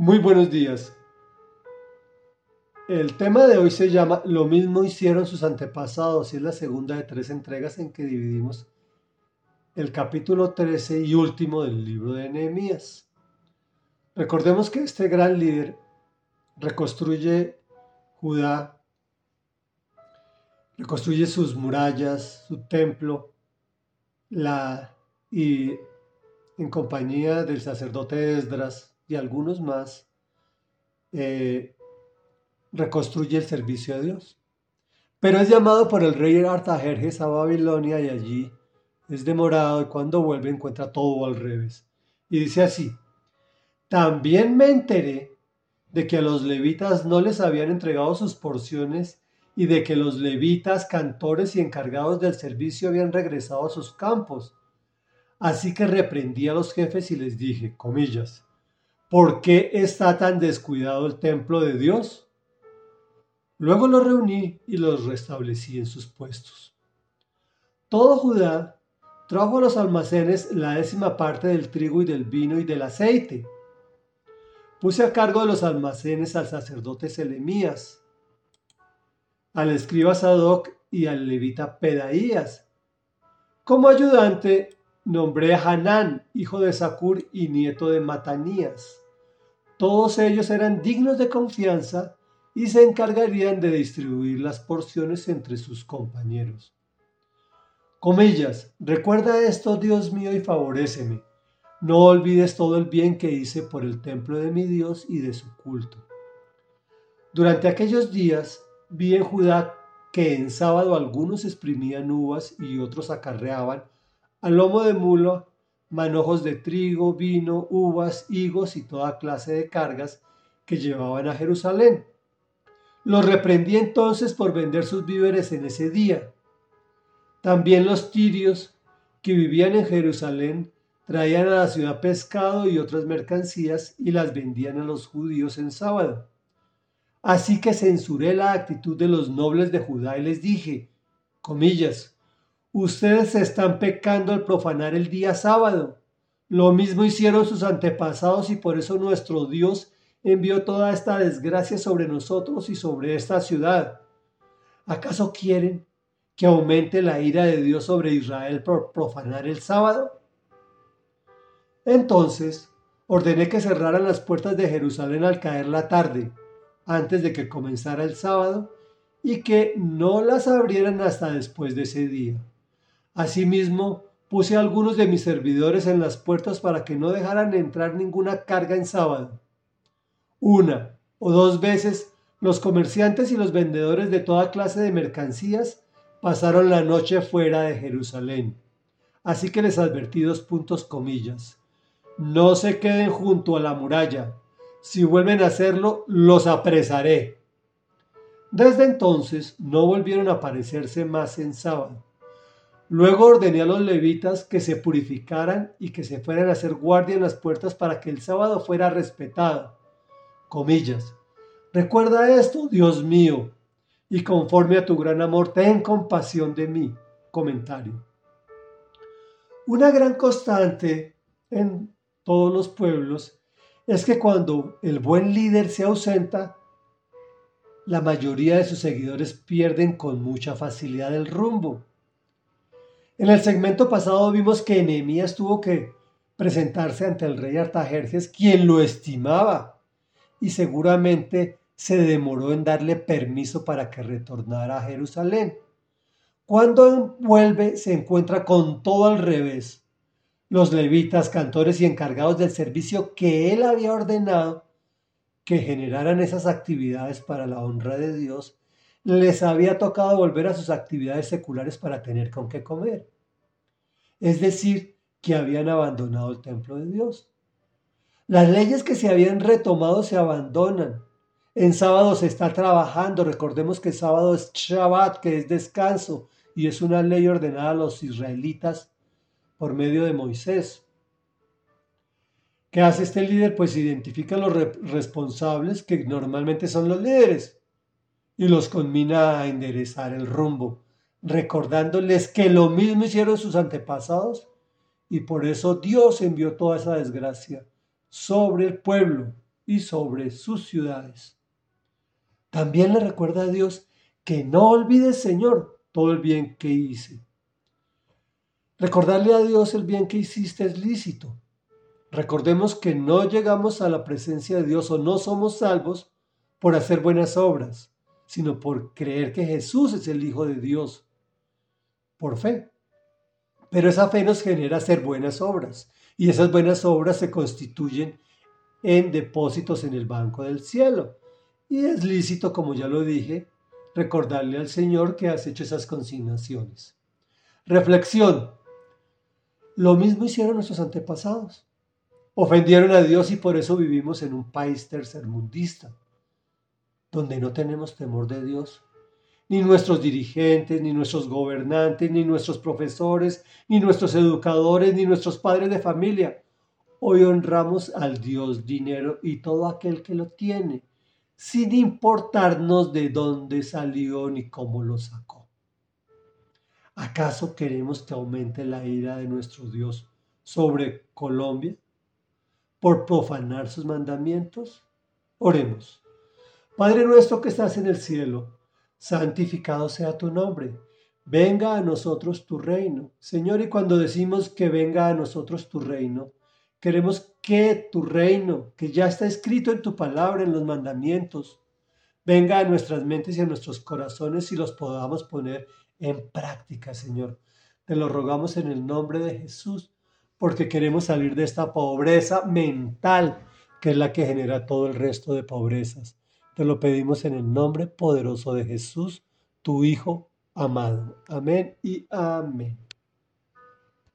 Muy buenos días. El tema de hoy se llama Lo mismo hicieron sus antepasados y es la segunda de tres entregas en que dividimos el capítulo 13 y último del libro de Nehemías. Recordemos que este gran líder reconstruye Judá, reconstruye sus murallas, su templo, la, y en compañía del sacerdote Esdras, y algunos más, eh, reconstruye el servicio a Dios. Pero es llamado por el rey Artajerjes a Babilonia y allí es demorado y cuando vuelve encuentra todo al revés. Y dice así, también me enteré de que a los levitas no les habían entregado sus porciones y de que los levitas, cantores y encargados del servicio habían regresado a sus campos. Así que reprendí a los jefes y les dije, comillas, ¿Por qué está tan descuidado el templo de Dios? Luego los reuní y los restablecí en sus puestos. Todo Judá trajo a los almacenes la décima parte del trigo y del vino y del aceite. Puse a cargo de los almacenes al sacerdote Selemías, al escriba Sadoc y al levita Pedaías. Como ayudante nombré a Hanán, hijo de Sacur y nieto de Matanías. Todos ellos eran dignos de confianza y se encargarían de distribuir las porciones entre sus compañeros. Comillas, recuerda esto, Dios mío, y favoréceme. No olvides todo el bien que hice por el templo de mi Dios y de su culto. Durante aquellos días vi en Judá que en sábado algunos exprimían uvas y otros acarreaban al lomo de mulo manojos de trigo, vino, uvas, higos y toda clase de cargas que llevaban a Jerusalén. Los reprendí entonces por vender sus víveres en ese día. También los tirios que vivían en Jerusalén traían a la ciudad pescado y otras mercancías y las vendían a los judíos en sábado. Así que censuré la actitud de los nobles de Judá y les dije, comillas, Ustedes están pecando al profanar el día sábado. Lo mismo hicieron sus antepasados y por eso nuestro Dios envió toda esta desgracia sobre nosotros y sobre esta ciudad. ¿Acaso quieren que aumente la ira de Dios sobre Israel por profanar el sábado? Entonces ordené que cerraran las puertas de Jerusalén al caer la tarde, antes de que comenzara el sábado, y que no las abrieran hasta después de ese día. Asimismo, puse a algunos de mis servidores en las puertas para que no dejaran entrar ninguna carga en sábado. Una o dos veces los comerciantes y los vendedores de toda clase de mercancías pasaron la noche fuera de Jerusalén. Así que les advertí dos puntos comillas. No se queden junto a la muralla. Si vuelven a hacerlo, los apresaré. Desde entonces no volvieron a aparecerse más en sábado. Luego ordené a los levitas que se purificaran y que se fueran a hacer guardia en las puertas para que el sábado fuera respetado. Comillas. Recuerda esto, Dios mío, y conforme a tu gran amor, ten compasión de mí. Comentario. Una gran constante en todos los pueblos es que cuando el buen líder se ausenta, la mayoría de sus seguidores pierden con mucha facilidad el rumbo. En el segmento pasado vimos que Nehemías tuvo que presentarse ante el rey Artajerjes, quien lo estimaba y seguramente se demoró en darle permiso para que retornara a Jerusalén. Cuando vuelve se encuentra con todo al revés. Los levitas, cantores y encargados del servicio que él había ordenado que generaran esas actividades para la honra de Dios les había tocado volver a sus actividades seculares para tener con qué comer. Es decir, que habían abandonado el templo de Dios. Las leyes que se habían retomado se abandonan. En sábado se está trabajando. Recordemos que sábado es Shabbat, que es descanso, y es una ley ordenada a los israelitas por medio de Moisés. ¿Qué hace este líder? Pues identifica a los responsables, que normalmente son los líderes, y los conmina a enderezar el rumbo, recordándoles que lo mismo hicieron sus antepasados y por eso Dios envió toda esa desgracia sobre el pueblo y sobre sus ciudades. También le recuerda a Dios que no olvide, Señor, todo el bien que hice. Recordarle a Dios el bien que hiciste es lícito. Recordemos que no llegamos a la presencia de Dios o no somos salvos por hacer buenas obras, sino por creer que Jesús es el Hijo de Dios, por fe. Pero esa fe nos genera hacer buenas obras y esas buenas obras se constituyen en depósitos en el banco del cielo. Y es lícito, como ya lo dije, recordarle al Señor que has hecho esas consignaciones. Reflexión. Lo mismo hicieron nuestros antepasados. Ofendieron a Dios y por eso vivimos en un país tercermundista, donde no tenemos temor de Dios. Ni nuestros dirigentes, ni nuestros gobernantes, ni nuestros profesores, ni nuestros educadores, ni nuestros padres de familia. Hoy honramos al Dios dinero y todo aquel que lo tiene sin importarnos de dónde salió ni cómo lo sacó. ¿Acaso queremos que aumente la ira de nuestro Dios sobre Colombia por profanar sus mandamientos? Oremos. Padre nuestro que estás en el cielo, santificado sea tu nombre. Venga a nosotros tu reino. Señor, y cuando decimos que venga a nosotros tu reino, Queremos que tu reino, que ya está escrito en tu palabra, en los mandamientos, venga a nuestras mentes y a nuestros corazones y los podamos poner en práctica, Señor. Te lo rogamos en el nombre de Jesús, porque queremos salir de esta pobreza mental, que es la que genera todo el resto de pobrezas. Te lo pedimos en el nombre poderoso de Jesús, tu Hijo amado. Amén y amén.